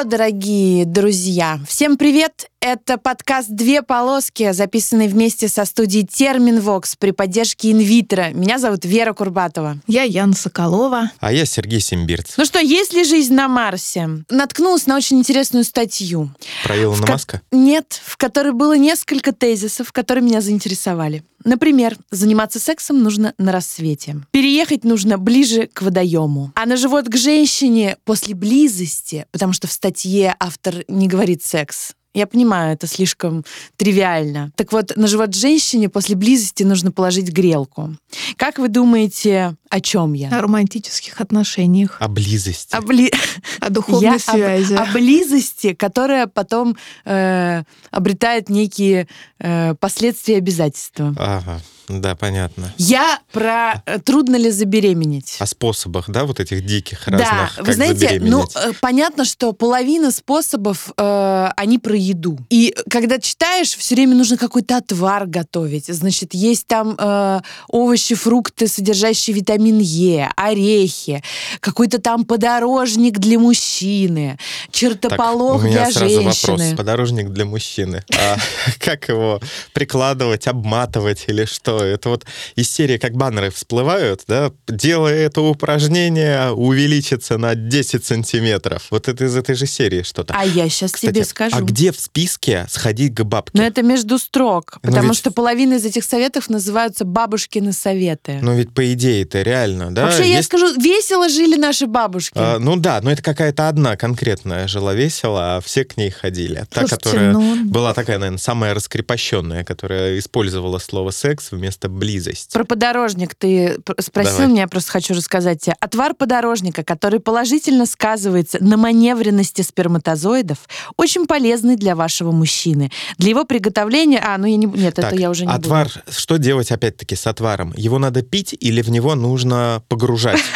Алло, дорогие друзья! Всем привет! Это подкаст «Две полоски», записанный вместе со студией Терминвокс при поддержке Инвитро. Меня зовут Вера Курбатова. Я Яна Соколова. А я Сергей Симбирц. Ну что, есть ли жизнь на Марсе? Наткнулась на очень интересную статью. Про Илона ко- Маска? Нет, в которой было несколько тезисов, которые меня заинтересовали. Например, заниматься сексом нужно на рассвете. Переехать нужно ближе к водоему. А на живот к женщине после близости, потому что в статье автор не говорит секс. Я понимаю, это слишком тривиально. Так вот, на живот женщине после близости нужно положить грелку. Как вы думаете, о чем я? О романтических отношениях, О близости. О, бли- о духовной Я об- связи. О, близости, которая потом э, обретает некие э, последствия и обязательства. Ага, да, понятно. Я про э, трудно ли забеременеть. О способах, да, вот этих диких да, разных, вы как знаете, ну э, понятно, что половина способов э, они про еду. И когда читаешь, все время нужно какой-то отвар готовить. Значит, есть там э, овощи, фрукты, содержащие витамин Е, орехи, какой-то там подорожник для мужчины, Так, чертополох у меня для сразу женщины. вопрос. Подорожник для мужчины. А как его прикладывать, обматывать или что? Это вот из серии, как баннеры всплывают, да, делая это упражнение, увеличится на 10 сантиметров. Вот это из этой же серии что-то. А я сейчас Кстати, тебе скажу. а где в списке сходить к бабке? Но это между строк, Но потому ведь- что половина из этих советов называются бабушкины советы. Ну ведь по идее это реально, да? Вообще, я Есть скажу, весело жили наши бабушки. А, ну да, но это какая-то одна конкретная жила весело, а все к ней ходили. Та, Слушайте, которая ну- была такая, наверное, самая раскрепощенная, которая использовала слово секс вместо близость. Про подорожник ты пр- спросил Давай. меня, я просто хочу рассказать тебе. Отвар подорожника, который положительно сказывается на маневренности сперматозоидов, очень полезный для вашего мужчины. Для его приготовления... А, ну я не... Нет, Так, это я уже не отвар, буду. что делать опять-таки с отваром? Его надо пить или в него нужно погружать?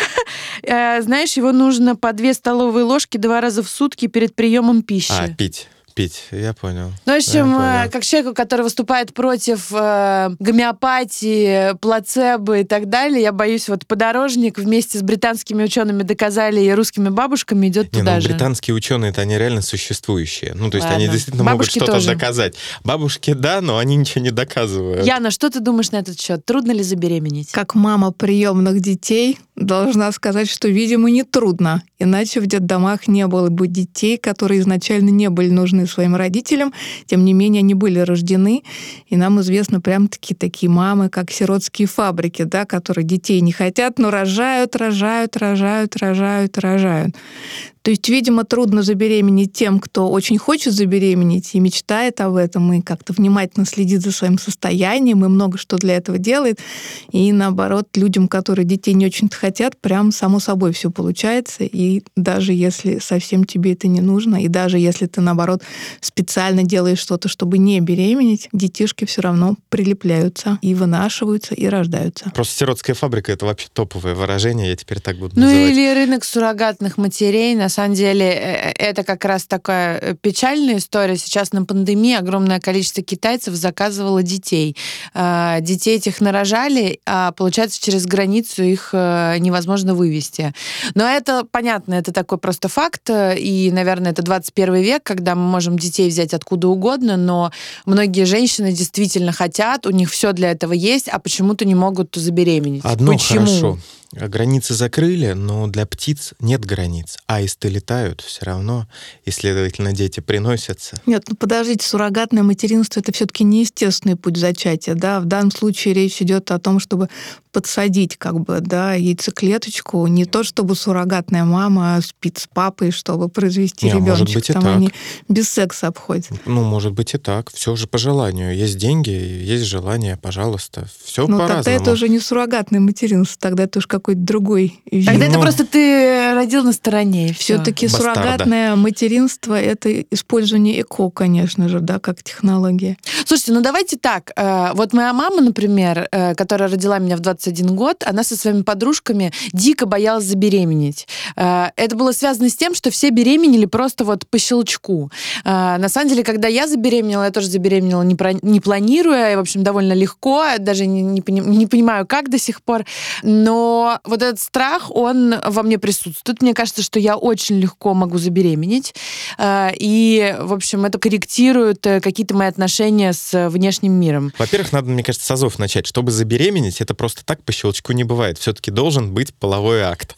Э, знаешь, его нужно по две столовые ложки два раза в сутки перед приемом пищи. А, пить, пить, я понял. Ну, в общем, Я э, понял. как человеку, который выступает против э, гомеопатии, плацебо и так далее, я боюсь, вот подорожник вместе с британскими учеными доказали и русскими бабушками идет Не, туда ну, же. британские ученые-то они реально существующие. Ну, то есть они Ладно. действительно Бабушки могут что-то тоже. доказать. Бабушки, да, но они ничего не доказывают. Яна, что ты думаешь на этот счет? Трудно ли забеременеть? Как мама приемных детей должна сказать, что, видимо, не трудно. Иначе в детдомах не было бы детей, которые изначально не были нужны своим родителям. Тем не менее, они были рождены. И нам известны прям такие такие мамы, как сиротские фабрики, да, которые детей не хотят, но рожают, рожают, рожают, рожают, рожают. То есть, видимо, трудно забеременеть тем, кто очень хочет забеременеть и мечтает об этом, и как-то внимательно следит за своим состоянием, и много что для этого делает. И наоборот, людям, которые детей не очень-то хотят, прям само собой все получается. И даже если совсем тебе это не нужно, и даже если ты, наоборот, специально делаешь что-то, чтобы не беременеть, детишки все равно прилепляются и вынашиваются, и рождаются. Просто сиротская фабрика это вообще топовое выражение, я теперь так буду Ну называть. или рынок суррогатных матерей. На самом деле э, это как раз такая э, печальная история. Сейчас на пандемии огромное количество китайцев заказывало детей. А, Детей этих нарожали, а получается через границу их э, невозможно вывести. Но это понятно, это такой просто факт. э, И, наверное, это 21 век, когда мы можем детей взять откуда угодно, но многие женщины действительно хотят, у них все для этого есть, а почему-то не могут забеременеть. Одно Почему? хорошо. Границы закрыли, но для птиц нет границ. Аисты летают все равно, и, следовательно, дети приносятся. Нет, ну подождите, суррогатное материнство это все-таки не естественный путь зачатия, да. В данном случае речь идет о том, чтобы подсадить как бы, да, яйцеклеточку, не то, чтобы суррогатная мама спит с папой, чтобы произвести Не, а может быть и Там так. они без секса обходятся. Ну, может быть и так. Все же по желанию. Есть деньги, есть желание, пожалуйста. Все Ну, тогда по-разному. это уже не суррогатное материнство, тогда это уж какой-то другой вид. Тогда это Ну. просто ты родил на стороне. Все-таки Бастарда. суррогатное материнство это использование ЭКО, конечно же, да, как технология. Слушайте, ну давайте так. э, Вот моя мама, например, э, которая родила меня в 21 год, она со своими подружками дико боялась забеременеть. Э, Это было связано с тем, что все беременели просто вот по щелчку. На самом деле, когда я забеременела, я тоже забеременела не, про- не планируя, и, в общем, довольно легко, даже не, не пони- не понимаю, как до сих пор. Но Но вот этот страх, он во мне присутствует. Мне кажется, что я очень легко могу забеременеть. Э, и, в общем, это корректирует э, какие-то мои отношения с внешним миром. Во-первых, надо, мне кажется, с азов начать. Чтобы забеременеть, это просто так по щелчку не бывает. Все-таки должен быть половой акт.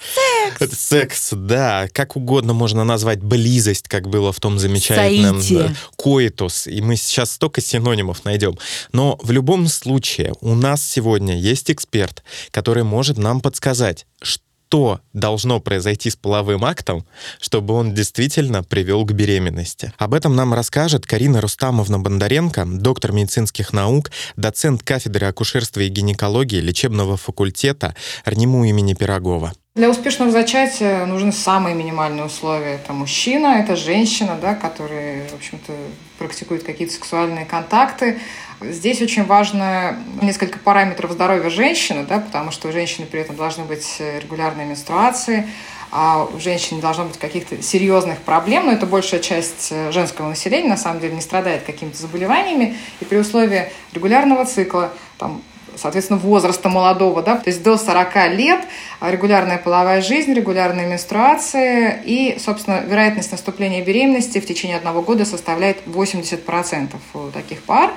Секс! Секс, да. Как угодно можно назвать близость, как было в том замечательном... Соитие. да, Коитус. И мы сейчас столько синонимов найдем. Но в любом случае у нас сегодня есть эксперт, который может нам подсказать, что должно произойти с половым актом, чтобы он действительно привел к беременности. Об этом нам расскажет Карина Рустамовна Бондаренко, доктор медицинских наук, доцент кафедры акушерства и гинекологии лечебного факультета РНИМУ имени Пирогова. Для успешного зачатия нужны самые минимальные условия. Это мужчина, это женщина, да, которые, в общем-то, практикуют какие-то сексуальные контакты. Здесь очень важно несколько параметров здоровья женщины, да, потому что у женщины при этом должны быть регулярные менструации, а у женщин не должно быть каких-то серьезных проблем, но это большая часть женского населения, на самом деле, не страдает какими-то заболеваниями, и при условии регулярного цикла, там, соответственно, возраста молодого, да, то есть до 40 лет регулярная половая жизнь, регулярные менструации и, собственно, вероятность наступления беременности в течение одного года составляет 80% у таких пар.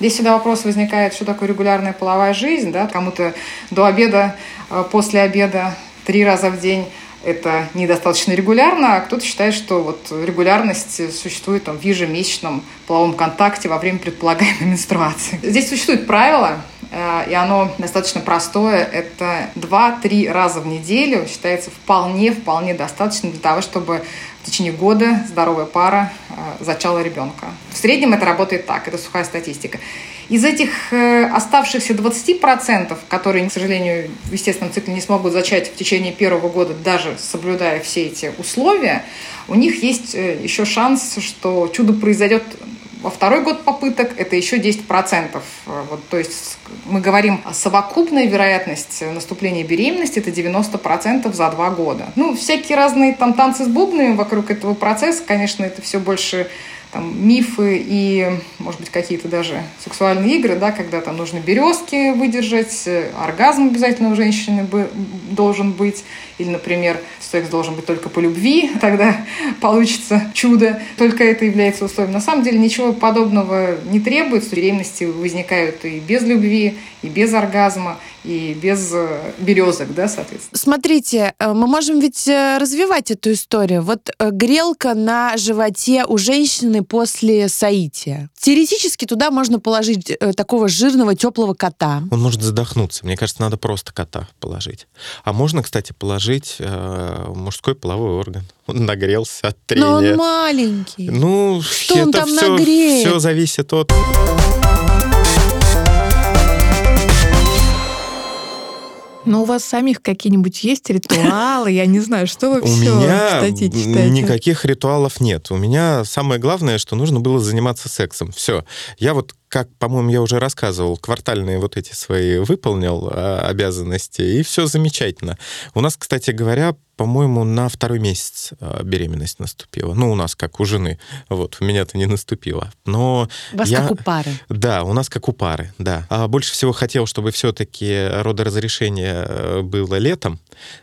Здесь всегда вопрос возникает, что такое регулярная половая жизнь, да, кому-то до обеда, э, после обеда, три раза в день это недостаточно регулярно, а кто-то считает, что вот регулярность существует там, в ежемесячном половом контакте во время предполагаемой менструации. Здесь существует правило, и оно достаточно простое. Это 2-3 раза в неделю считается вполне-вполне достаточно для того, чтобы в течение года здоровая пара э, зачала ребенка. В среднем это работает так, это сухая статистика. Из этих э, оставшихся 20%, которые, к сожалению, в естественном цикле не смогут зачать в течение первого года, даже соблюдая все эти условия, у них есть еще шанс, что чудо произойдет во второй год попыток это еще 10%. Вот, то есть мы говорим о совокупной вероятности наступления беременности это 90% за два года. Ну, всякие разные там танцы с бубнами вокруг этого процесса, конечно, это все больше там, мифы и, может быть, какие-то даже сексуальные игры, да, когда там нужно березки выдержать, оргазм обязательно у женщины бы, должен быть, или, например, секс должен быть только по любви, тогда получится чудо. Только это является условием. На самом деле ничего подобного не требуется. Беременности возникают и без любви, и без оргазма, и без э, березок, да, соответственно. Смотрите, э, мы можем ведь э, развивать эту историю. Вот грелка на животе у женщины после соития. Теоретически туда можно положить такого жирного, теплого кота. Он может задохнуться. Мне кажется, надо просто кота положить. А можно, кстати, положить э, мужской половой орган. Он нагрелся от трения. Но он маленький. Ну, Что он там все, нагреет? все зависит от... Но у вас самих какие-нибудь есть ритуалы? Я не знаю, что вы У все в меня статье читаете? никаких ритуалов нет. У меня самое главное, что нужно было заниматься сексом. Все. Я вот как, по-моему, я уже рассказывал, квартальные вот эти свои выполнил а, обязанности, и все замечательно. У нас, кстати говоря, по-моему, на второй месяц а, беременность наступила. Ну, у нас как у жены. Вот, у меня-то не наступила. Но У вас я... как у пары. Да, у нас как у пары, да. А больше всего хотел, чтобы все-таки родоразрешение э, было летом.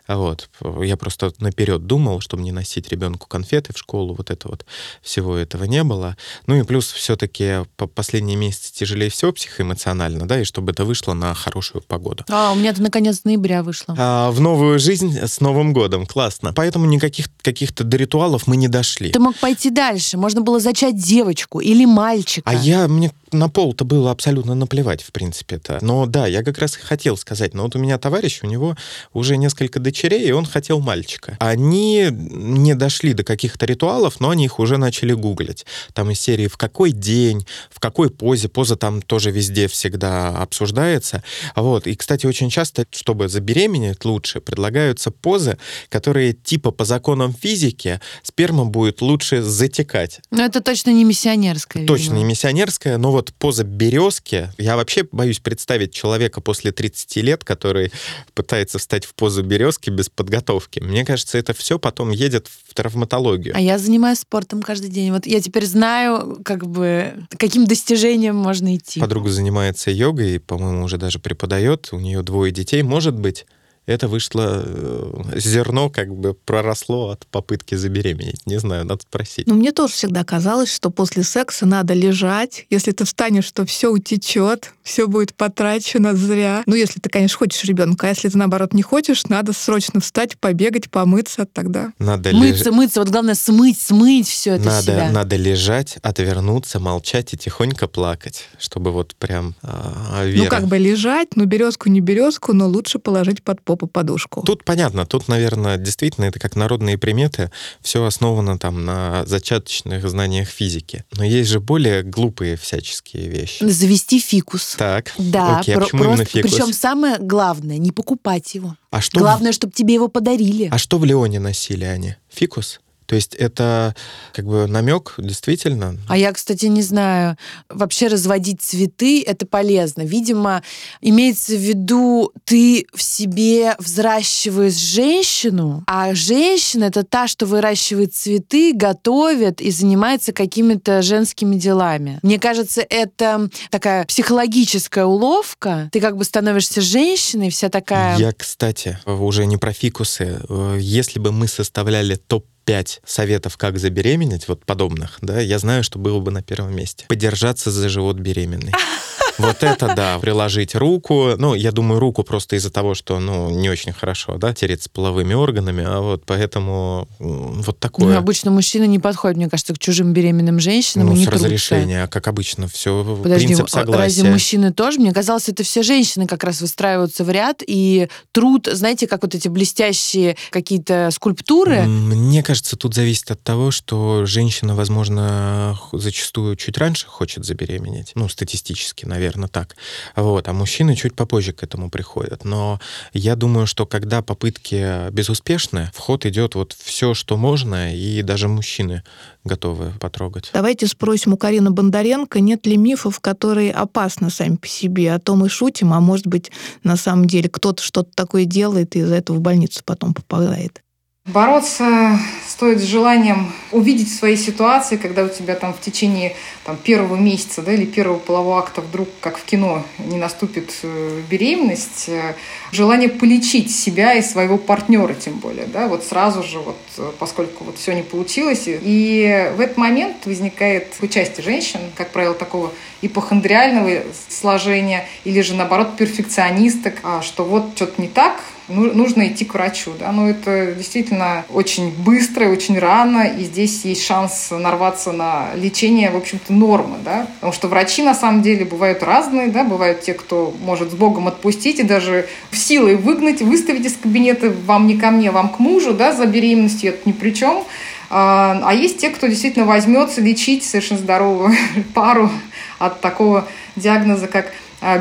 Вот. Я просто наперед думал, чтобы не носить ребенку конфеты в школу, вот это вот всего этого не было. Ну и плюс все-таки по последние месяцы тяжелее всего психоэмоционально, да, и чтобы это вышло на хорошую погоду. А, у меня-то наконец ноября вышло. А, в новую жизнь с Новым годом, классно. Поэтому никаких каких-то до ритуалов мы не дошли. Ты мог пойти дальше. Можно было зачать девочку или мальчика. А я, мне на пол-то было абсолютно наплевать, в принципе-то. Но да, я как раз и хотел сказать, но вот у меня товарищ, у него уже несколько дочерей, и он хотел мальчика. Они не дошли до каких-то ритуалов, но они их уже начали гуглить. Там из серии «В какой день?», «В какой позе?». Поза там тоже везде всегда обсуждается. Вот. И, кстати, очень часто, чтобы забеременеть лучше, предлагаются позы, которые типа по законам физики сперма будет лучше затекать. Но это точно не миссионерская. Точно видимо. не миссионерская, но вот поза березки, я вообще боюсь представить человека после 30 лет, который пытается встать в позу березки без подготовки. Мне кажется, это все потом едет в травматологию. А я занимаюсь спортом каждый день. Вот я теперь знаю, как бы, каким достижением можно идти. Подруга занимается йогой, по-моему, уже даже преподает. У нее двое детей, может быть. Это вышло, э, зерно как бы проросло от попытки забеременеть. Не знаю, надо спросить. Ну, мне тоже всегда казалось, что после секса надо лежать. Если ты встанешь, то все утечет, все будет потрачено зря. Ну, если ты, конечно, хочешь ребенка, а если ты, наоборот, не хочешь, надо срочно встать, побегать, помыться тогда. Надо мыться, леж... мыться. Вот главное смыть, смыть все это надо, себя. Надо лежать, отвернуться, молчать и тихонько плакать, чтобы вот прям а, вера. Ну, как бы лежать, ну, березку не березку, но лучше положить под попу подушку. Тут понятно, тут, наверное, действительно это как народные приметы, все основано там на зачаточных знаниях физики. Но есть же более глупые всяческие вещи. Завести фикус. Так. Да, Окей, а почему просто, именно фикус? Причем самое главное, не покупать его. А что Главное, в... чтобы тебе его подарили. А что в Леоне носили они? Фикус? То есть это как бы намек, действительно. А я, кстати, не знаю, вообще разводить цветы это полезно. Видимо, имеется в виду, ты в себе взращиваешь женщину, а женщина это та, что выращивает цветы, готовит и занимается какими-то женскими делами. Мне кажется, это такая психологическая уловка. Ты как бы становишься женщиной, вся такая... Я, кстати, уже не про фикусы. Если бы мы составляли топ пять советов, как забеременеть, вот подобных, да, я знаю, что было бы на первом месте. Подержаться за живот беременной. Вот это да, приложить руку. Ну, я думаю, руку просто из-за того, что, ну, не очень хорошо, да, тереться половыми органами, а вот поэтому вот такое. Ну, обычно мужчина не подходит, мне кажется, к чужим беременным женщинам. Ну, с разрешения, как обычно, все Подожди, принцип согласия. разве мужчины тоже? Мне казалось, это все женщины как раз выстраиваются в ряд, и труд, знаете, как вот эти блестящие какие-то скульптуры. Мне кажется, тут зависит от того, что женщина, возможно, зачастую чуть раньше хочет забеременеть, ну, статистически, наверное, наверное, так. Вот. А мужчины чуть попозже к этому приходят. Но я думаю, что когда попытки безуспешны, в ход идет вот все, что можно, и даже мужчины готовы потрогать. Давайте спросим у Карины Бондаренко, нет ли мифов, которые опасны сами по себе. О том мы шутим, а может быть, на самом деле кто-то что-то такое делает и из-за этого в больницу потом попадает. Бороться стоит с желанием увидеть свои ситуации, когда у тебя там в течение там, первого месяца да, или первого полового акта вдруг, как в кино, не наступит э, беременность, э, желание полечить себя и своего партнера тем более, да, вот сразу же, вот, э, поскольку вот все не получилось. И в этот момент возникает участие женщин, как правило, такого ипохондриального сложения или же, наоборот, перфекционисток, а что вот что-то не так, нужно идти к врачу. Да? Но это действительно очень быстро, очень рано, и здесь есть шанс нарваться на лечение, в общем-то, нормы. Да? Потому что врачи, на самом деле, бывают разные. Да? Бывают те, кто может с Богом отпустить и даже в силой выгнать, выставить из кабинета вам не ко мне, вам к мужу, да, за беременностью, это ни при чем. А, а есть те, кто действительно возьмется лечить совершенно здоровую пару от такого диагноза, как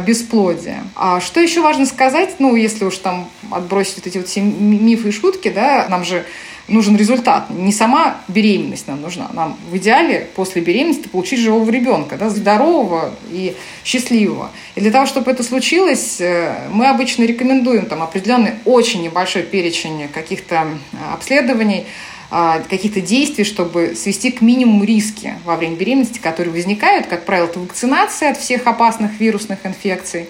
бесплодия. А что еще важно сказать, ну, если уж там отбросить вот эти вот все мифы и шутки, да, нам же нужен результат. Не сама беременность нам нужна. Нам в идеале после беременности получить живого ребенка, да, здорового и счастливого. И для того, чтобы это случилось, э, мы обычно рекомендуем там определенный очень небольшой перечень каких-то обследований, а, каких-то действий, чтобы свести к минимуму риски во время беременности, которые возникают. Как правило, это вакцинация от всех опасных вирусных инфекций.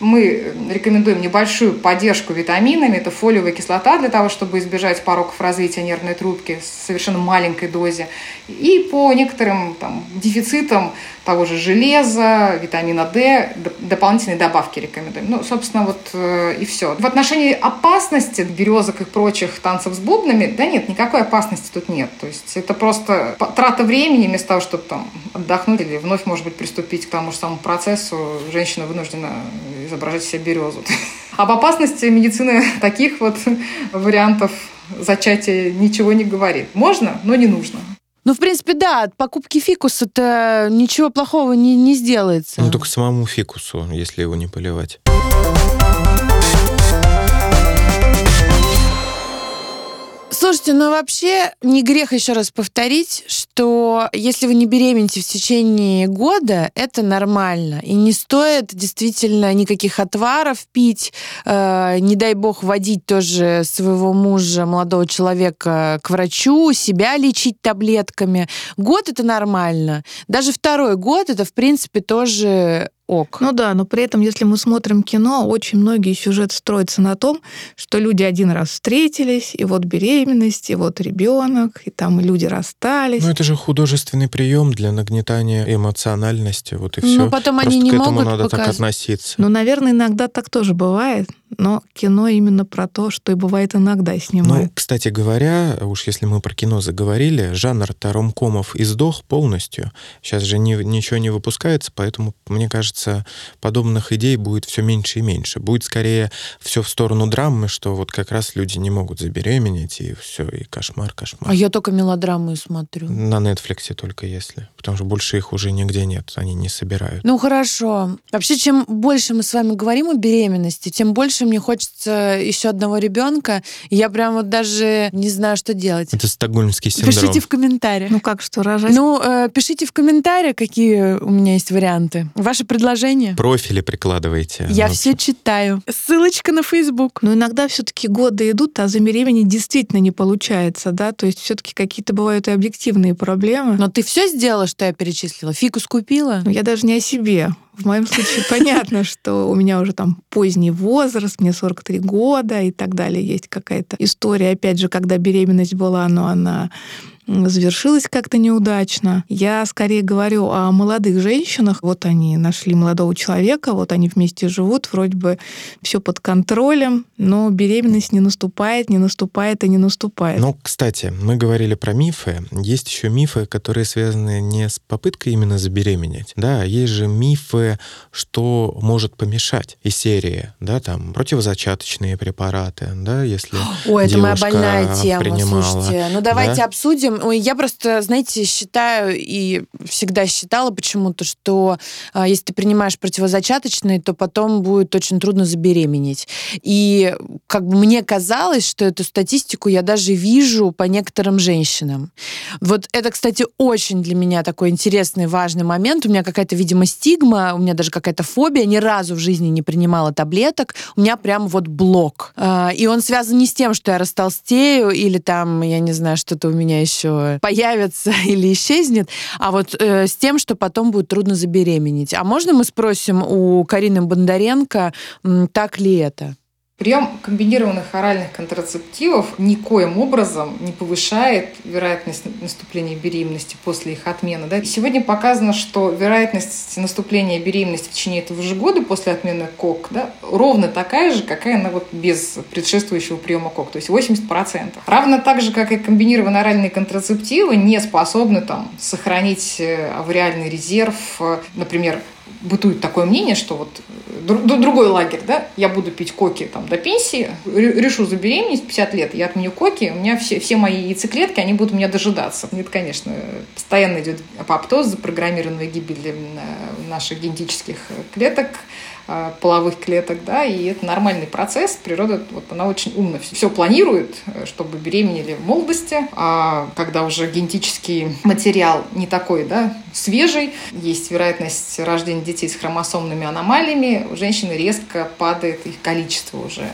Мы рекомендуем небольшую поддержку витаминами. Это фолиевая кислота для того, чтобы избежать пороков развития нервной трубки в совершенно маленькой дозе. И по некоторым там, дефицитам того же железа, витамина D, дополнительные добавки рекомендуем. Ну, собственно, вот э, и все. В отношении опасности березок и прочих танцев с бубнами, да нет, никакой опасности тут нет. То есть это просто трата времени вместо того, чтобы там отдохнуть или вновь, может быть, приступить к тому же самому процессу, женщина вынуждена изображать себе березу. Об опасности медицины таких вот вариантов зачатия ничего не говорит. Можно, но не нужно. Ну, в принципе, да, от покупки фикуса-то ничего плохого не, не сделается. Ну, только самому фикусу, если его не поливать. Слушайте, ну вообще не грех еще раз повторить, что если вы не беременеете в течение года, это нормально. И не стоит действительно никаких отваров пить, э, не дай бог водить тоже своего мужа, молодого человека к врачу, себя лечить таблетками. Год это нормально. Даже второй год это, в принципе, тоже ок. Ну да, но при этом, если мы смотрим кино, очень многие сюжеты строятся на том, что люди один раз встретились, и вот беременность, и вот ребенок, и там люди расстались. Ну это же художественный прием для нагнетания эмоциональности, вот и Ну, все. потом Просто они не к этому могут надо так показывать. относиться. Ну, наверное, иногда так тоже бывает, но кино именно про то, что и бывает иногда Ну, снимают. кстати говоря, уж если мы про кино заговорили, жанр-то ромкомов издох полностью. Сейчас же ни- ничего не выпускается, поэтому, мне кажется, подобных идей будет все меньше и меньше. Будет скорее все в сторону драмы, что вот как раз люди не могут забеременеть, и все, и кошмар, кошмар. А я только мелодрамы смотрю. На Нетфликсе только если. Потому что больше их уже нигде нет, они не собирают. Ну хорошо. Вообще, чем больше мы с вами говорим о беременности, тем больше мне хочется еще одного ребенка. Я прям вот даже не знаю, что делать. Это стокгольмский синдром. Пишите в комментариях. Ну как, что рожать? Ну, э, пишите в комментариях, какие у меня есть варианты. Ваши предложения. Профили прикладывайте. Я Ну, все читаю. Ссылочка на Facebook. Но иногда все-таки годы идут, а забеременеть действительно не получается, да, то есть все-таки какие-то бывают и объективные проблемы. Но ты все сделала, что я перечислила? Фикус купила? Но я даже не о себе. В моем случае понятно, что у меня уже там поздний возраст, мне 43 года и так далее. Есть какая-то история, опять же, когда беременность была, но она м, завершилась как-то неудачно. Я скорее говорю о молодых женщинах. Вот они нашли молодого человека, вот они вместе живут, вроде бы все под контролем, но беременность не наступает, не наступает и не наступает. Ну, кстати, мы говорили про мифы. Есть еще мифы, которые связаны не с попыткой именно забеременеть. Да, есть же мифы, что может помешать. И серии, да, там, противозачаточные препараты, да, если Ой, это моя больная тема, принимала, слушайте. Ну, давайте да? обсудим. Ой, я просто, знаете, считаю и всегда считала почему-то, что а, если ты принимаешь противозачаточные, то потом будет очень трудно забеременеть. И как бы мне казалось, что эту статистику я даже вижу по некоторым женщинам. Вот это, кстати, очень для меня такой интересный, важный момент. У меня какая-то, видимо, стигма, у меня даже какая-то фобия. Ни разу в жизни не принимала таблеток. У меня прям вот блок. А, И он связан не с тем, что я растолстею или там, я не знаю, что-то у меня еще появится или исчезнет, а вот э, с тем, что потом будет трудно забеременеть. А можно мы спросим у Карины Бондаренко, так ли это? Прием комбинированных оральных контрацептивов никоим образом не повышает вероятность наступления беременности после их отмены. Да? И сегодня показано, что вероятность наступления беременности в течение этого же года после отмены КОК да, ровно такая же, какая она вот без предшествующего приема КОК, то есть 80%. Равно так же, как и комбинированные оральные контрацептивы не способны там, сохранить э, авариальный резерв, э, например, бытует такое мнение, что вот дру- другой лагерь, да, я буду пить коки там до пенсии, ре- решу забеременеть в 50 лет, я отменю коки, у меня все, все мои яйцеклетки, они будут меня дожидаться. Это, конечно, постоянно идет апоптоз, запрограммированная гибель э, наших генетических клеток, э, половых клеток, да, и это нормальный процесс. Природа, вот она очень умно все планирует, э, чтобы беременели в молодости, а когда уже генетический материал не такой, да, свежий, есть вероятность рождения детей с хромосомными аномалиями, у женщины резко падает их количество уже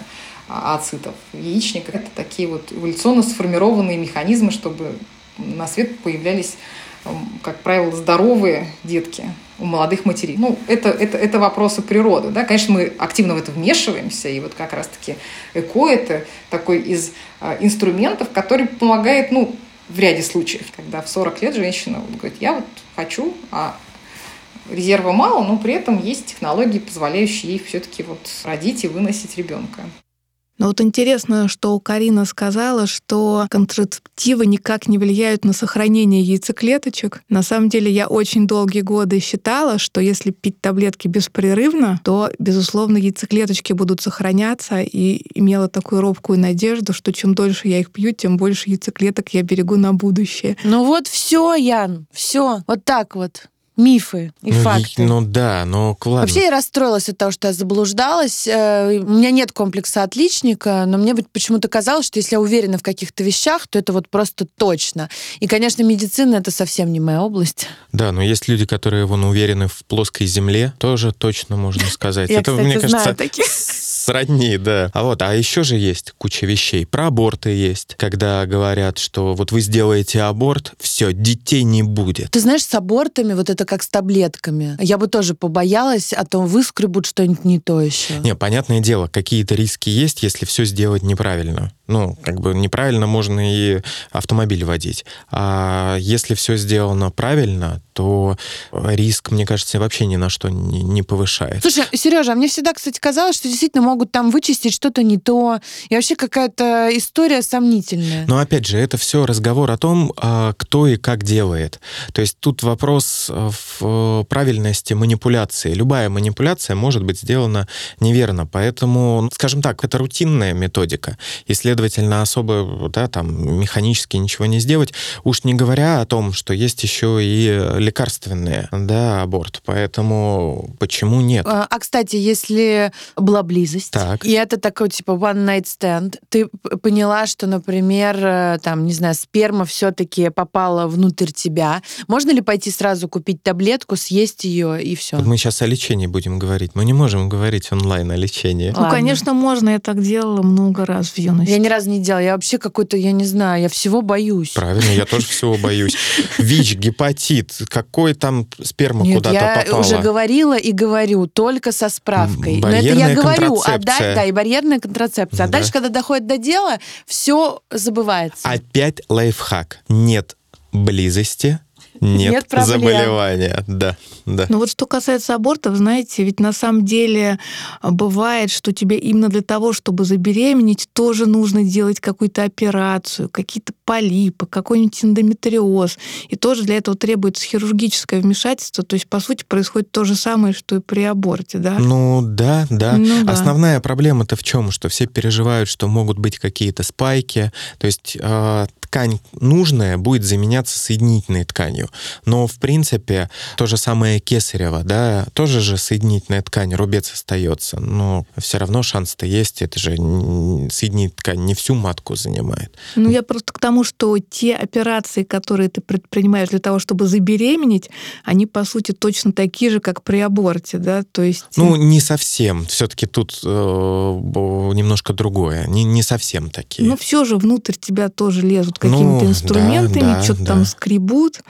а, ацитов в яичниках. Это такие вот эволюционно сформированные механизмы, чтобы на свет появлялись, как правило, здоровые детки у молодых матерей. Ну, это, это, это вопросы природы. Да? Конечно, мы активно в это вмешиваемся, и вот как раз-таки ЭКО – это такой из а, инструментов, который помогает, ну, в ряде случаев, когда в 40 лет женщина вот говорит, я вот хочу, а резерва мало, но при этом есть технологии, позволяющие ей все-таки вот родить и выносить ребенка. Но вот интересно, что Карина сказала, что контрацептивы никак не влияют на сохранение яйцеклеточек. На самом деле я очень долгие годы считала, что если пить таблетки беспрерывно, то, безусловно, яйцеклеточки будут сохраняться, и имела такую робкую надежду, что чем дольше я их пью, тем больше яйцеклеток я берегу на будущее. Ну вот все, Ян, все, вот так вот. Мифы и ну, факты. ну да, но ладно. Вообще я расстроилась от того, что я заблуждалась. Э, У меня нет комплекса отличника, но мне почему-то казалось, что если я уверена в каких-то вещах, то это вот просто точно. И, конечно, медицина — это совсем не моя область. Да, но есть люди, которые вон уверены в плоской земле, тоже точно можно сказать. Я, Это, кстати, мне кажется, таких. Сродни, да. А вот, а еще же есть куча вещей. Про аборты есть, когда говорят, что вот вы сделаете аборт, все, детей не будет. Ты знаешь, с абортами вот это как с таблетками. Я бы тоже побоялась, а то выскребут что-нибудь не то еще. Не, понятное дело, какие-то риски есть, если все сделать неправильно. Ну, как бы неправильно можно и автомобиль водить. А если все сделано правильно, то риск, мне кажется, вообще ни на что не, не повышает. Слушай, Сережа, а мне всегда, кстати, казалось, что действительно могут там вычистить что-то не то. И вообще какая-то история сомнительная. Но опять же, это все разговор о том, а, кто и как делает. То есть тут вопрос в правильности манипуляции. Любая манипуляция может быть сделана неверно. Поэтому, скажем так, это рутинная методика. Исследование следовательно, особо да, там, механически ничего не сделать. Уж не говоря о том, что есть еще и лекарственные да, аборт. Поэтому почему нет? А, а, кстати, если была близость, так. и это такой типа one night stand, ты поняла, что, например, э, там, не знаю, сперма все-таки попала внутрь тебя, можно ли пойти сразу купить таблетку, съесть ее и все? Вот мы сейчас о лечении будем говорить. Мы не можем говорить онлайн о лечении. Ну, конечно, можно. Я так делала много раз в юности. Я не раз не делала. Я вообще какой-то, я не знаю, я всего боюсь. Правильно, я тоже всего боюсь. ВИЧ, гепатит, какой там сперма куда-то я попала. уже говорила и говорю, только со справкой. Но это я говорю, а контрацепция. да, да, и барьерная контрацепция. А Да. дальше, когда доходит до дела, все забывается. Опять лайфхак. Нет близости, нет, Нет проблем. заболевания. Да, да. Ну вот что касается абортов, знаете, ведь на самом деле а, бывает, что тебе именно для того, чтобы забеременеть, тоже нужно делать какую-то операцию, какие-то полипы, какой-нибудь эндометриоз. И тоже для этого требуется хирургическое вмешательство. То есть, по сути, происходит то же самое, что и при аборте, да? Ну да, да. Ну да. Основная проблема-то в чем? Что все переживают, что могут быть какие-то спайки. То есть э, ткань нужная будет заменяться соединительной тканью. Но в принципе то же самое кесарево, да, тоже же соединительная ткань, рубец остается. Но все равно шанс-то есть. Это же соединительная ткань не всю матку занимает. Ну, я просто к тому, что те операции, которые ты предпринимаешь для того, чтобы забеременеть, они, по сути, точно такие же, как при аборте, да? То есть... Ну, не совсем. Все-таки тут э, немножко другое. Не, не совсем такие. Ну, все же внутрь тебя тоже лезут Ну, какими-то да, инструментами, да, что-то да. там скребут.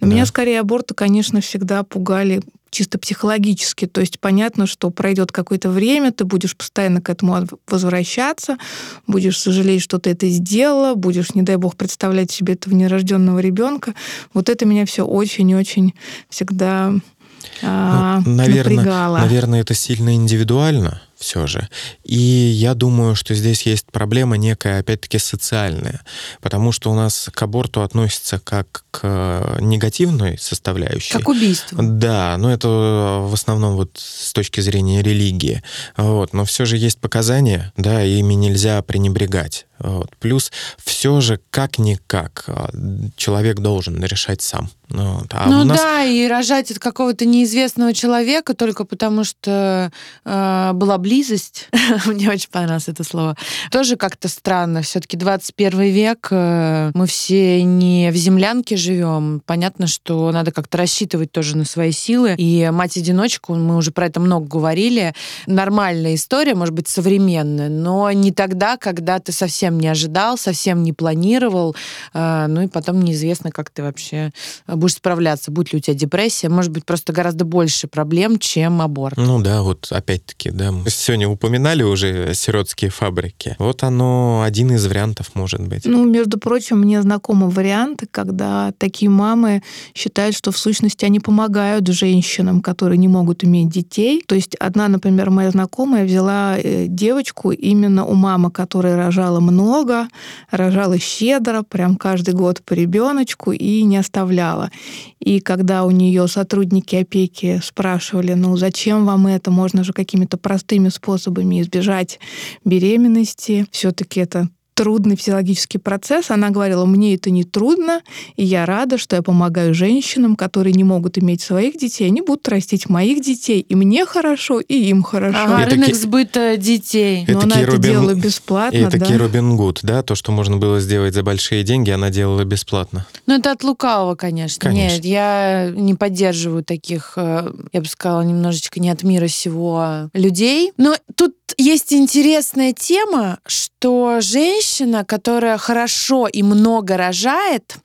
Но Да. меня скорее аборты, конечно, всегда пугали чисто психологически. То есть понятно, что пройдет какое-то время, ты будешь постоянно к этому возвращаться, будешь сожалеть, что ты это сделала, будешь, не дай бог, представлять себе этого нерожденного ребенка. Вот это меня все очень-очень всегда а, Ну, наверное, напрягало. наверное, это сильно индивидуально все же. И я думаю, что здесь есть проблема некая, опять-таки, социальная. Потому что у нас к аборту относится как к негативной составляющей. Как убийство. Да, но это в основном вот с точки зрения религии. Вот. Но все же есть показания, да, и ими нельзя пренебрегать. Вот. Плюс все же как-никак а, человек должен решать сам. Ну, вот. А ну нас да, и рожать от какого-то неизвестного человека только потому, что э, была близость. Мне очень понравилось это слово. Тоже как-то странно. Все-таки 21 век, э, мы все не в землянке живем. Понятно, что надо как-то рассчитывать тоже на свои силы. И мать-одиночку, мы уже про это много говорили, нормальная история, может быть, современная, но не тогда, когда ты совсем не ожидал, совсем не планировал, э, ну и потом неизвестно, как ты вообще будешь справляться, будет ли у тебя депрессия, может быть, просто гораздо больше проблем, чем аборт. Ну да, вот опять-таки, да. Мы сегодня упоминали уже сиротские фабрики. Вот оно один из вариантов может быть. Ну, между прочим, мне знакомы варианты, когда такие мамы считают, что в сущности они помогают женщинам, которые не могут иметь детей. То есть одна, например, моя знакомая взяла э, девочку именно у мамы, которая рожала много, рожала щедро, прям каждый год по ребеночку и не оставляла. И когда у нее сотрудники опеки спрашивали, ну зачем вам это, можно же какими-то простыми способами избежать беременности, все-таки это трудный физиологический процесс. Она говорила, мне это не трудно, и я рада, что я помогаю женщинам, которые не могут иметь своих детей, они будут растить моих детей, и мне хорошо, и им хорошо. Ага, Это рынок ки- сбыта детей. Это Но она это Робин- делала бесплатно, И это да. Робин Гуд, да, то, что можно было сделать за большие деньги, она делала бесплатно. Ну, это от лукавого, конечно. Конечно. Нет, я не поддерживаю таких, э, я бы сказала, немножечко не от мира сего людей. Но тут есть интересная тема, что женщина, которая хорошо и много рожает,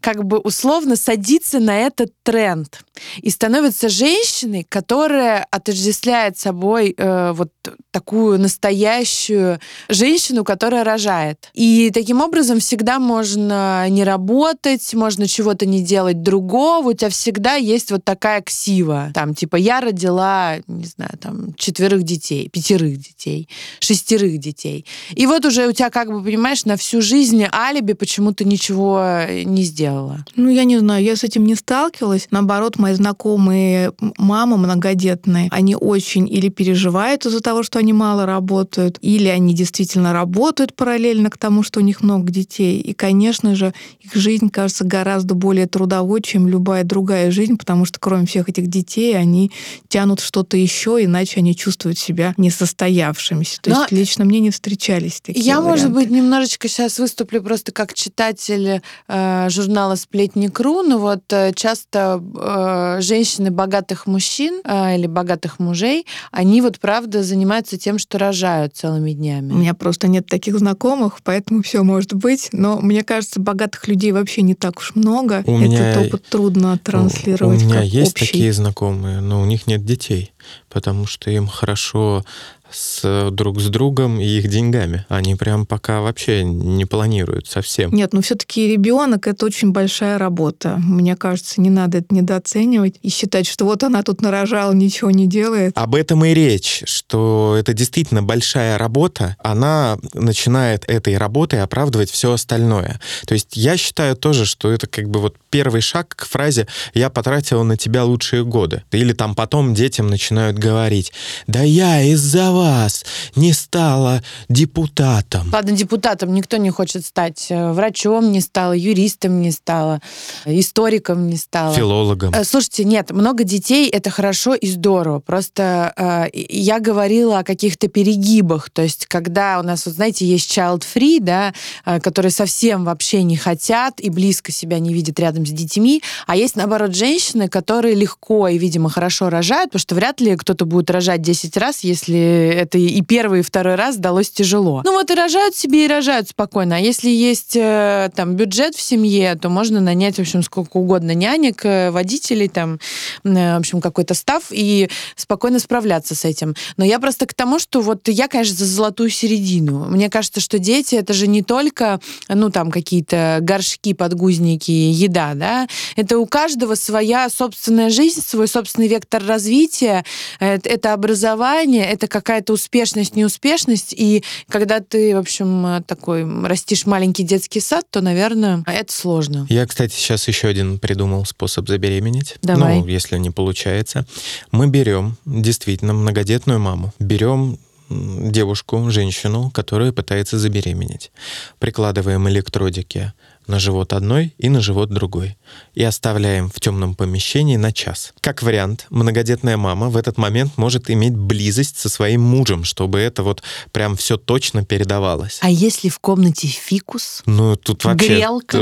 как бы условно садится на этот тренд и становится женщиной, которая отождествляет собой э, вот такую настоящую женщину, которая рожает. И таким образом всегда можно не работать, можно чего-то не делать другого, у тебя всегда есть вот такая ксива. Там, типа, я родила, не знаю, там, четверых детей, пятерых детей, шестерых детей. И вот уже у тебя, как бы, понимаешь, на всю жизнь алиби, почему ты ничего не сделала. Ну, я не знаю, я с этим не сталкивалась. Наоборот, мои знакомые мамы многодетные, они очень или переживают из-за того, что они мало работают, или они действительно работают параллельно к тому, что у них много детей. И, конечно же, их жизнь кажется гораздо более трудовой, чем любая другая жизнь, потому что кроме всех этих детей они тянут что-то еще, иначе они чувствуют себя несостоявшимися. То Но есть лично мне не встречались такие Я, может варианты. быть, немножечко сейчас выступлю просто как читатель э, журнала «Сплетник.ру», но вот э, часто э, женщины богатых мужчин э, или богатых мужей, они вот правда занимаются тем, что рожают целыми днями. У меня просто нет таких знакомых, поэтому все может быть. Но мне кажется, богатых людей вообще не так уж много. У меня- Этот опыт трудно транслировать У меня как есть общий. такие знакомые, но у них нет детей, потому что им хорошо с, друг с другом и их деньгами. Они прям пока вообще не планируют совсем. Нет, но все-таки ребенок это очень большая работа. Мне кажется, не надо это недооценивать и считать, что вот она тут нарожала, ничего не делает. Об этом и речь, что это действительно большая работа, она начинает этой работой оправдывать все остальное. То есть я считаю тоже, что это как бы вот первый шаг к фразе «я потратила на тебя лучшие годы». Или там потом детям начинают говорить «да я из-за вас не стала депутатом». Ладно, депутатом никто не хочет стать. э, Врачом не стала, юристом не стала, историком не стала. Филологом. Э, Слушайте, нет, много детей это хорошо и здорово. Просто э, я говорила о каких-то перегибах. То есть, когда у нас, вот знаете, есть child free, да, э, которые совсем вообще не хотят и близко себя не видят рядом с детьми, а есть наоборот женщины, которые легко и, видимо, хорошо рожают, потому что вряд ли кто-то будет рожать 10 раз, если это и первый, и второй раз далось тяжело. Ну вот и рожают себе, и рожают спокойно. А если есть э, там бюджет в семье, то можно нанять, в общем, сколько угодно нянек, э, водителей, там, э, в общем, какой-то став и спокойно справляться с этим. Но я просто к тому, что вот я, конечно, за золотую середину. Мне кажется, что дети это же не только, ну, там, какие-то горшки, подгузники, еда, да. Это у каждого своя собственная жизнь, свой собственный вектор развития. Это образование, это какая-то успешность, неуспешность. И когда ты, в общем, такой растишь маленький детский сад, то, наверное, это сложно. Я, кстати, сейчас еще один придумал способ забеременеть. Давай. Ну, если не получается. Мы берем действительно многодетную маму, берем девушку, женщину, которая пытается забеременеть. Прикладываем электродики на живот одной и на живот другой. И оставляем в темном помещении на час. Как вариант, многодетная мама в этот момент может иметь близость со своим мужем, чтобы это вот прям все точно передавалось. А если в комнате фикус? Ну, тут вообще Грелка.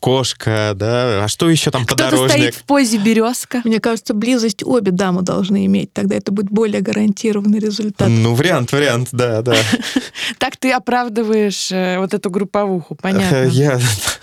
кошка, да. А что еще там Кто-то подорожник? стоит в позе березка. Мне кажется, близость обе дамы должны иметь. Тогда это будет более гарантированный результат. Ну, вариант, вариант, да, да. Так ты оправдываешь э, вот эту групповуху, понятно. Я...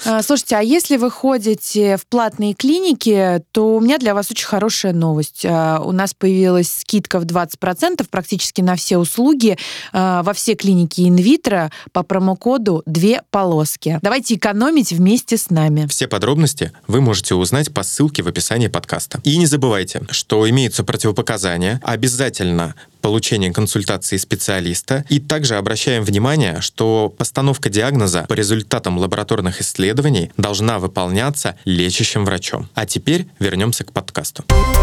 А, Слушайте, а если вы ходите в платные клиники, то у меня для вас очень хорошая новость. А, У нас появилась скидка в 20% практически на все услуги а, во все клиники инвитро по промокоду «Две полоски». Давайте экономить вместе с нами. Все подробности вы можете узнать по ссылке в описании подкаста. И не забывайте, что имеются противопоказания, обязательно получение консультации специалиста. И также обращаем внимание, что постановка диагноза по результатам лабораторных исследований должна выполняться лечащим врачом. А теперь вернемся к подкасту. Так,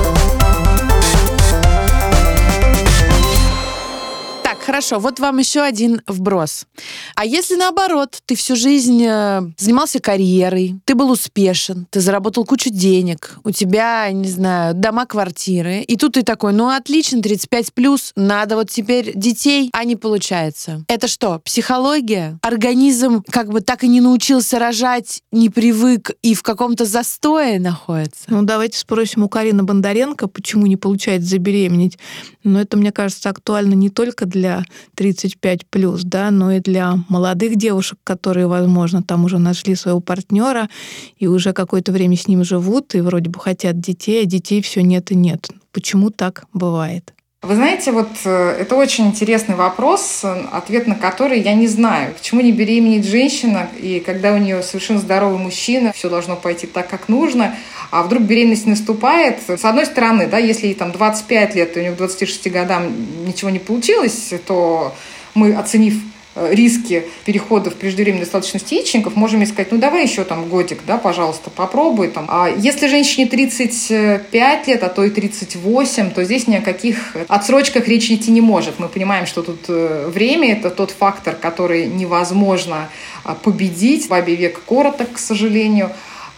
Хорошо, вот вам еще один вброс. А если наоборот, ты всю жизнь э, занимался карьерой, ты был успешен, ты заработал кучу денег, у тебя, не знаю, дома, квартиры, и тут ты такой, ну отлично, 35 плюс, надо вот теперь детей, а не получается. Это что, психология? Организм как бы так и не научился рожать, не привык и в каком-то застое находится? Ну, давайте спросим у Карины Бондаренко, почему не получается забеременеть. Но это, мне кажется, актуально не только для 35 плюс, да, но и для молодых девушек, которые, возможно, там уже нашли своего партнера и уже какое-то время с ним живут и вроде бы хотят детей, а детей все нет и нет. Почему так бывает? Вы знаете, вот э, это очень интересный вопрос, ответ на который я не знаю. Почему не беременеет женщина, и когда у нее совершенно здоровый мужчина, все должно пойти так, как нужно, а вдруг беременность наступает? С одной стороны, да, если ей там 25 лет, и у нее к 26 годам ничего не получилось, то мы, оценив риски перехода в преждевременную достаточность яичников, можем искать, ну давай еще там годик, да, пожалуйста, попробуй там. А если женщине 35 лет, а то и 38, то здесь ни о каких отсрочках речи идти не может. Мы понимаем, что тут э, время – это тот фактор, который невозможно а, победить. Бабий век короток, к сожалению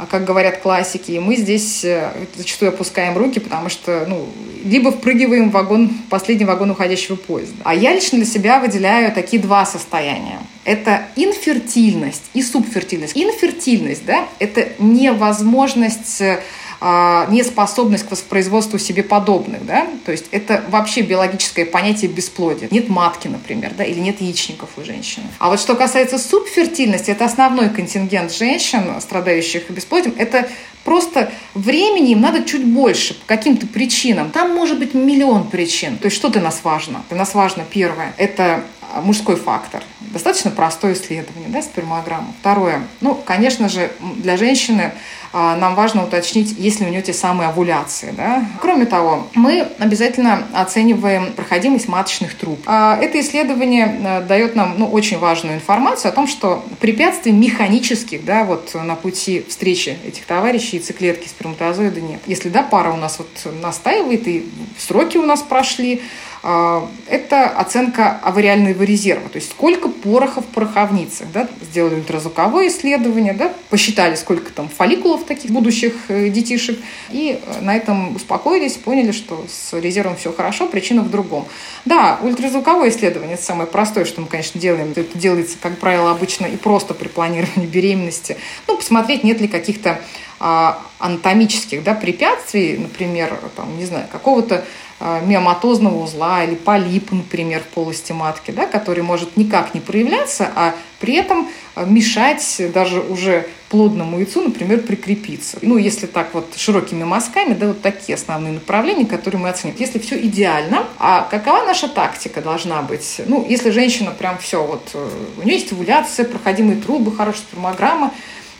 как говорят классики, мы здесь э, зачастую опускаем руки, потому что, ну, либо впрыгиваем в вагон, последний вагон уходящего поезда. А я лично для себя выделяю такие два состояния. Это инфертильность и субфертильность. Инфертильность, да, это невозможность э, а, неспособность к воспроизводству себе подобных, да, то есть это вообще биологическое понятие бесплодия. Нет матки, например, да, или нет яичников у женщины. А вот что касается субфертильности, это основной контингент женщин, страдающих бесплодием, это просто времени им надо чуть больше по каким-то причинам. Там может быть миллион причин. То есть что для нас важно? Для нас важно, первое, это мужской фактор. Достаточно простое исследование, да, спермограмма. Второе, ну, конечно же, для женщины а, нам важно уточнить, есть ли у нее те самые овуляции. Да? Кроме того, мы обязательно оцениваем проходимость маточных труб. А, это исследование э, дает нам ну, очень важную информацию о том, что препятствий механических да, вот, на пути встречи этих товарищей яйцеклетки сперматозоида нет. Если да, пара у нас вот настаивает, и сроки у нас прошли, а, это оценка авариального резерва, то есть сколько порохов в пороховницах. Да? Сделали ультразвуковое исследование, да? посчитали, сколько там фолликулов таких будущих э, детишек, и э, на этом успокоились, поняли, что с резервом все хорошо, причина в другом. Да, ультразвуковое исследование – это самое простое, что мы, конечно, делаем. Это делается, как правило, обычно и просто при планировании беременности. Ну, посмотреть, нет ли каких-то а, анатомических да, препятствий, например, там, не знаю, какого-то а, миоматозного узла или полип, например, в полости матки, да, который может никак не проявляться, а при этом а, мешать даже уже плодному яйцу, например, прикрепиться. Ну, если так вот широкими мазками, да, вот такие основные направления, которые мы оценим. Если все идеально, а какова наша тактика должна быть? Ну, если женщина прям все, вот э, у нее есть овуляция, проходимые трубы, хорошая спермограмма,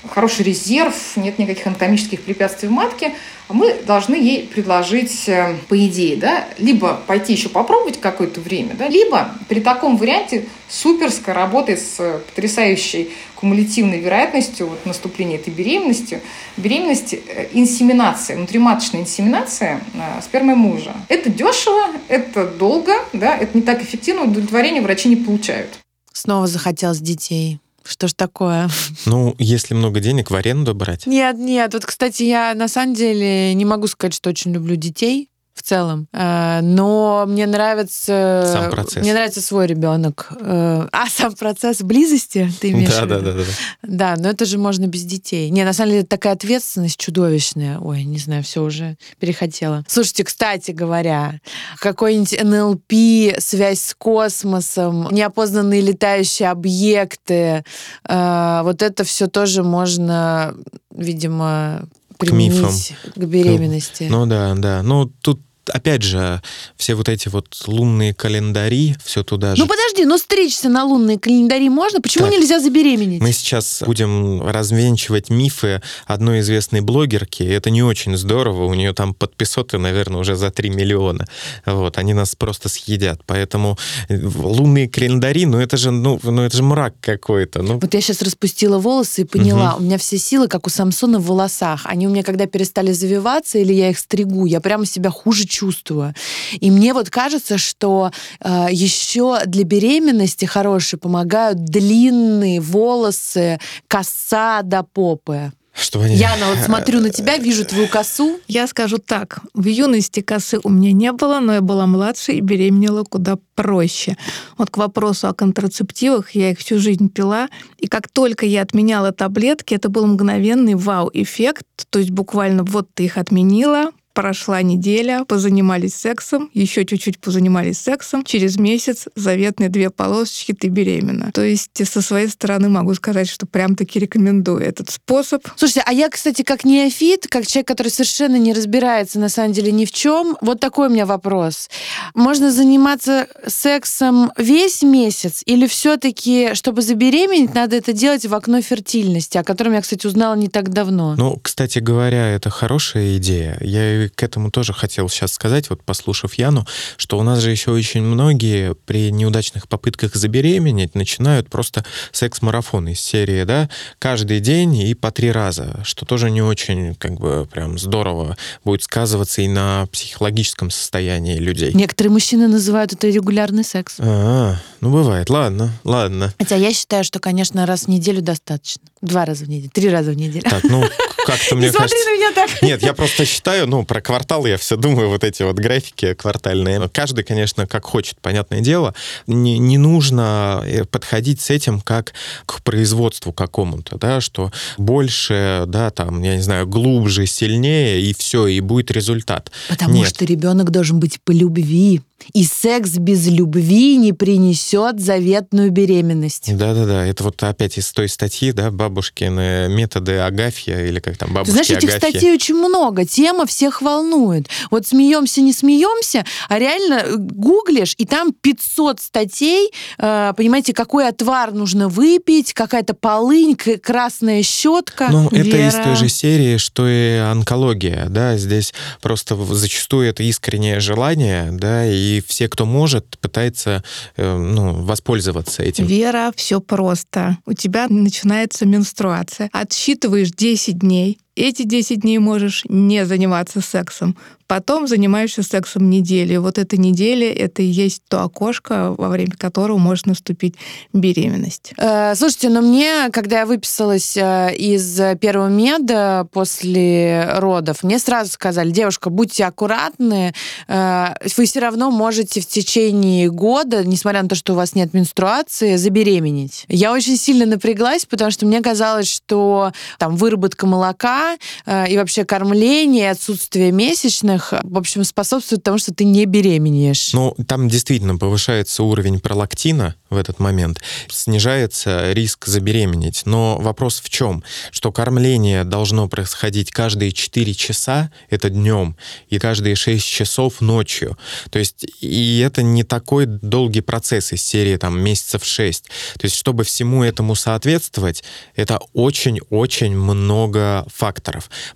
хороший резерв, нет никаких анатомических препятствий в матке, мы должны ей предложить, э, по идее, да, либо пойти еще попробовать какое-то время, да, либо при таком варианте суперская работает с потрясающей кумулятивной вероятностью вот, наступления этой беременности, беременности э, инсеминация, внутриматочная инсеминация э, спермы мужа. Это дешево, это долго, да, это не так эффективно, удовлетворение врачи не получают. Снова захотелось детей. Что ж такое? Ну, если много денег, в аренду брать. Нет, нет. Вот, кстати, я на самом деле не могу сказать, что очень люблю детей в целом. Э, но мне нравится... Сам процесс. Мне нравится свой ребенок. Э, а сам процесс близости, ты имеешь да, в виду? Да, да, да. Да, но это же можно без детей. Не, на самом деле, такая ответственность чудовищная. Ой, не знаю, все уже перехотела. Слушайте, кстати говоря, какой-нибудь НЛП, связь с космосом, неопознанные летающие объекты, э, вот это все тоже можно, видимо, к, мифам. к беременности. Ну, ну да, да. Ну тут опять же, все вот эти вот лунные календари, все туда же. Ну подожди, но стричься на лунные календари можно? Почему так, нельзя забеременеть? Мы сейчас будем развенчивать мифы одной известной блогерки. Это не очень здорово. У нее там подписоты, наверное, уже за 3 миллиона. Вот, они нас просто съедят. Поэтому э, лунные календари, ну это же, ну, ну это же мрак какой-то. Ну. Вот я сейчас распустила волосы и поняла, угу. у меня все силы, как у Самсона в волосах. Они у меня, когда перестали завиваться, или я их стригу, я прямо себя хуже чувствую чувствую. И мне вот кажется, что э, еще для беременности хорошие помогают длинные волосы, коса до попы. Что они... Яна, вот смотрю на тебя, вижу твою косу. Я скажу так. В юности косы у меня не было, но я была младше и беременела куда проще. Вот к вопросу о контрацептивах, я их всю жизнь пила, и как только я отменяла таблетки, это был мгновенный вау-эффект, то есть буквально вот ты их отменила, Прошла неделя, позанимались сексом, еще чуть-чуть позанимались сексом. Через месяц заветные две полосочки, ты беременна. То есть со своей стороны могу сказать, что прям таки рекомендую этот способ. Слушайте, а я, кстати, как неофит, как человек, который совершенно не разбирается на самом деле ни в чем, вот такой у меня вопрос. Можно заниматься сексом весь месяц или все-таки, чтобы забеременеть, надо это делать в окно фертильности, о котором я, кстати, узнала не так давно? Ну, кстати говоря, это хорошая идея. Я к этому тоже хотел сейчас сказать, вот послушав Яну, что у нас же еще очень многие при неудачных попытках забеременеть начинают просто секс-марафон из серии, да, каждый день и по три раза, что тоже не очень, как бы, прям здорово будет сказываться и на психологическом состоянии людей. Некоторые мужчины называют это регулярный секс. А, ну бывает, ладно, ладно. Хотя я считаю, что, конечно, раз в неделю достаточно. Два раза в неделю, три раза в неделю. Так, ну, как-то мне Не смотри кажется... на меня так. Нет, я просто считаю, ну, про квартал я все думаю, вот эти вот графики квартальные. Каждый, конечно, как хочет, понятное дело. Не, не нужно э, подходить с этим как к производству какому-то, да, что больше, да, там, я не знаю, глубже, сильнее, и все, и будет результат. Потому Нет. что ребенок должен быть по любви. И секс без любви не принесет заветную беременность. Да-да-да, это вот опять из той статьи, да, бабушкины методы Агафья, или как там, Ты бабушки знаешь, этих Агафьи. статей очень много, тема всех волнует. Вот смеемся, не смеемся, а реально э, гуглишь, и там 500 статей, э, понимаете, какой отвар нужно выпить, какая-то полынь, красная щетка. Ну, это из Вера. той же серии, что и онкология, да, здесь просто зачастую это искреннее желание, да, и все, кто может, пытается, э, ну, воспользоваться этим. Вера, все просто. У тебя начинается менструация. Отсчитываешь 10 дней. Эти 10 дней можешь не заниматься сексом. Потом занимаешься сексом неделю. Вот эта неделя — это и есть то окошко, во время которого может наступить беременность. Э, Слушайте, но мне, когда я выписалась э, из первого меда после родов, мне сразу сказали, девушка, будьте аккуратны, э, вы все равно можете в течение года, несмотря на то, что у вас нет менструации, забеременеть. Я очень сильно напряглась, потому что мне казалось, что там выработка молока э, и вообще кормление, отсутствие месячных, в общем, способствует тому, что ты не беременеешь. Ну, там действительно повышается уровень пролактина в этот момент, снижается риск забеременеть. Но вопрос в чем? Что кормление должно происходить каждые 4 часа, это днем, и каждые 6 часов ночью. То есть, и это не такой долгий процесс из серии там месяцев 6. То есть, чтобы всему этому соответствовать, это очень-очень много факторов.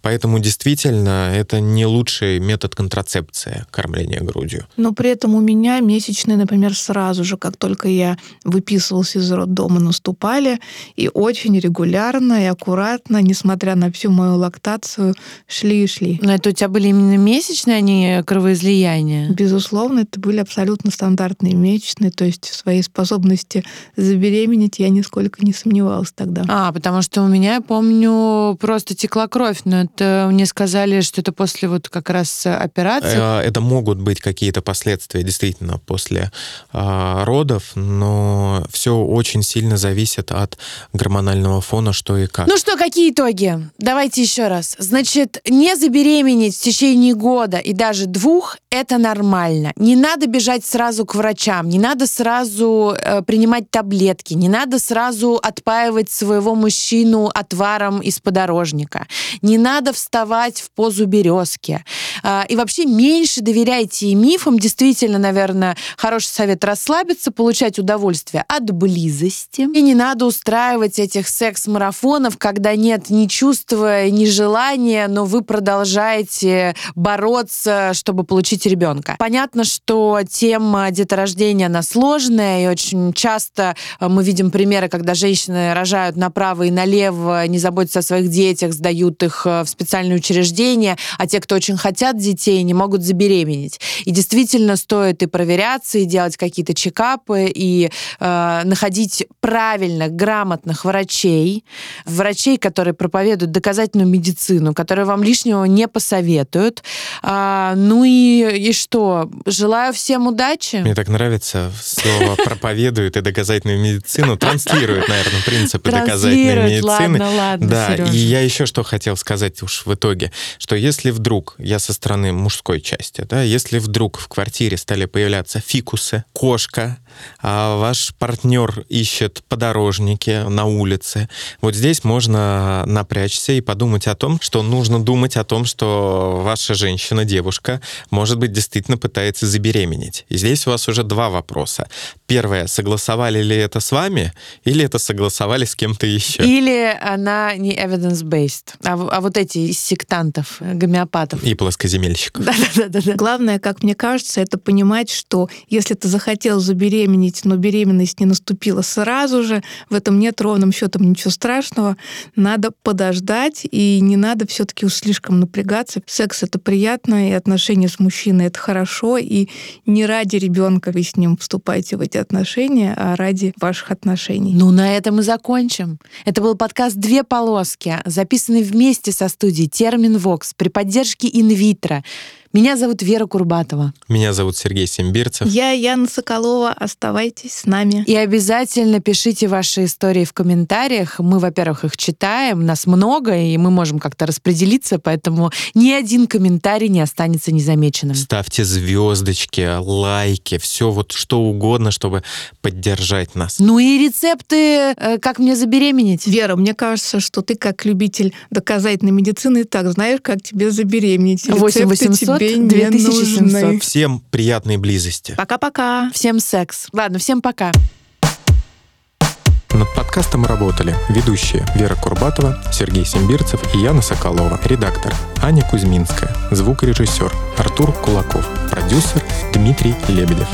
Поэтому действительно это не лучший метод контрацепции кормления грудью. Но при этом у меня месячные, например, сразу же, как только я выписывалась из роддома, наступали, и очень регулярно и аккуратно, несмотря на всю мою лактацию, шли и шли. Но это у тебя были именно месячные, а не кровоизлияния? Безусловно, это были абсолютно стандартные месячные, то есть в своей способности забеременеть я нисколько не сомневалась тогда. А, потому что у меня, я помню, просто текла кровь, но это мне сказали, что это после вот как раз операции. Э, Это могут быть какие-то последствия действительно после а, родов, но все очень сильно зависит от гормонального фона, что и как. Ну что, какие итоги? Давайте еще раз. Значит, не забеременеть в течение года и даже двух – это нормально. Не надо бежать сразу к врачам, не надо сразу э, принимать таблетки, не надо сразу отпаивать своего мужчину отваром из подорожника, не надо вставать в позу березки. А, И вообще меньше доверяйте и мифам. Действительно, наверное, хороший совет расслабиться, получать удовольствие от близости. И не надо устраивать этих секс-марафонов, когда нет ни чувства, ни желания, но вы продолжаете бороться, чтобы получить ребенка. Понятно, что тема деторождения, она сложная, и очень часто э, мы видим примеры, когда женщины рожают направо и налево, не заботятся о своих детях, сдают сдают их в специальные учреждения, а те, кто очень хотят детей, не могут забеременеть. И действительно стоит и проверяться, и делать какие-то чекапы, и э, находить правильных, грамотных врачей, врачей, которые проповедуют доказательную медицину, которые вам лишнего не посоветуют. А, ну и, и что? Желаю всем удачи. Мне так нравится слово проповедует и доказательную медицину, транслирует, наверное, принципы доказательной медицины. Ладно, ладно, Да, и я еще что хотел сказать уж в итоге, что если вдруг, я со стороны мужской части, да, если вдруг в квартире стали появляться фикусы, кошка, а ваш партнер ищет подорожники на улице, вот здесь можно напрячься и подумать о том, что нужно думать о том, что ваша женщина, девушка, может быть, действительно пытается забеременеть. И здесь у вас уже два вопроса. Первое, согласовали ли это с вами, или это согласовали с кем-то еще? Или она не evidence-based, а, а вот эти из сектантов, гомеопатов. И плоскоземельщиков. Да-да-да. Главное, как мне кажется, это понимать, что если ты захотел забеременеть, но беременность не наступила сразу же, в этом нет ровным счетом ничего страшного. Надо подождать, и не надо все-таки уж слишком напрягаться. Секс это приятно, и отношения с мужчиной это хорошо, и не ради ребенка вы с ним вступаете в эти отношения, а ради ваших отношений. Ну, на этом и закончим. Это был подкаст «Две полоски», записанный вместе со студией «Термин Вокс» при поддержке «Инвитро». Меня зовут Вера Курбатова. Меня зовут Сергей Симбирцев. Я Яна Соколова. Оставайтесь с нами. И обязательно пишите ваши истории в комментариях. Мы, во-первых, их читаем, нас много, и мы можем как-то распределиться, поэтому ни один комментарий не останется незамеченным. Ставьте звездочки, лайки, все вот что угодно, чтобы поддержать нас. Ну и рецепты, э, как мне забеременеть. Вера, мне кажется, что ты как любитель доказательной медицины так знаешь, как тебе забеременеть. 8 800 тебе не 2700. нужны. Всем приятной близости. Пока-пока. Всем секс. Ладно, всем пока. Над подкастом работали ведущие Вера Курбатова, Сергей Симбирцев и Яна Соколова, редактор Аня Кузьминская, звукорежиссер Артур Кулаков, продюсер Дмитрий Лебедев.